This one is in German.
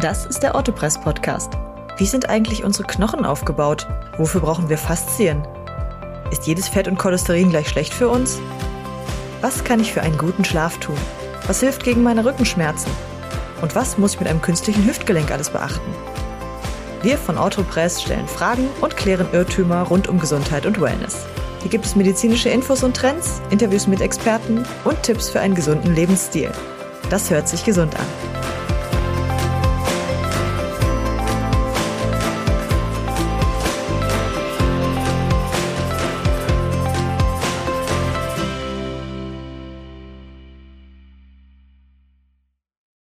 Das ist der Autopress Podcast. Wie sind eigentlich unsere Knochen aufgebaut? Wofür brauchen wir Faszien? Ist jedes Fett und Cholesterin gleich schlecht für uns? Was kann ich für einen guten Schlaf tun? Was hilft gegen meine Rückenschmerzen? Und was muss ich mit einem künstlichen Hüftgelenk alles beachten? Wir von Autopress stellen Fragen und klären Irrtümer rund um Gesundheit und Wellness. Hier gibt es medizinische Infos und Trends, Interviews mit Experten und Tipps für einen gesunden Lebensstil. Das hört sich gesund an.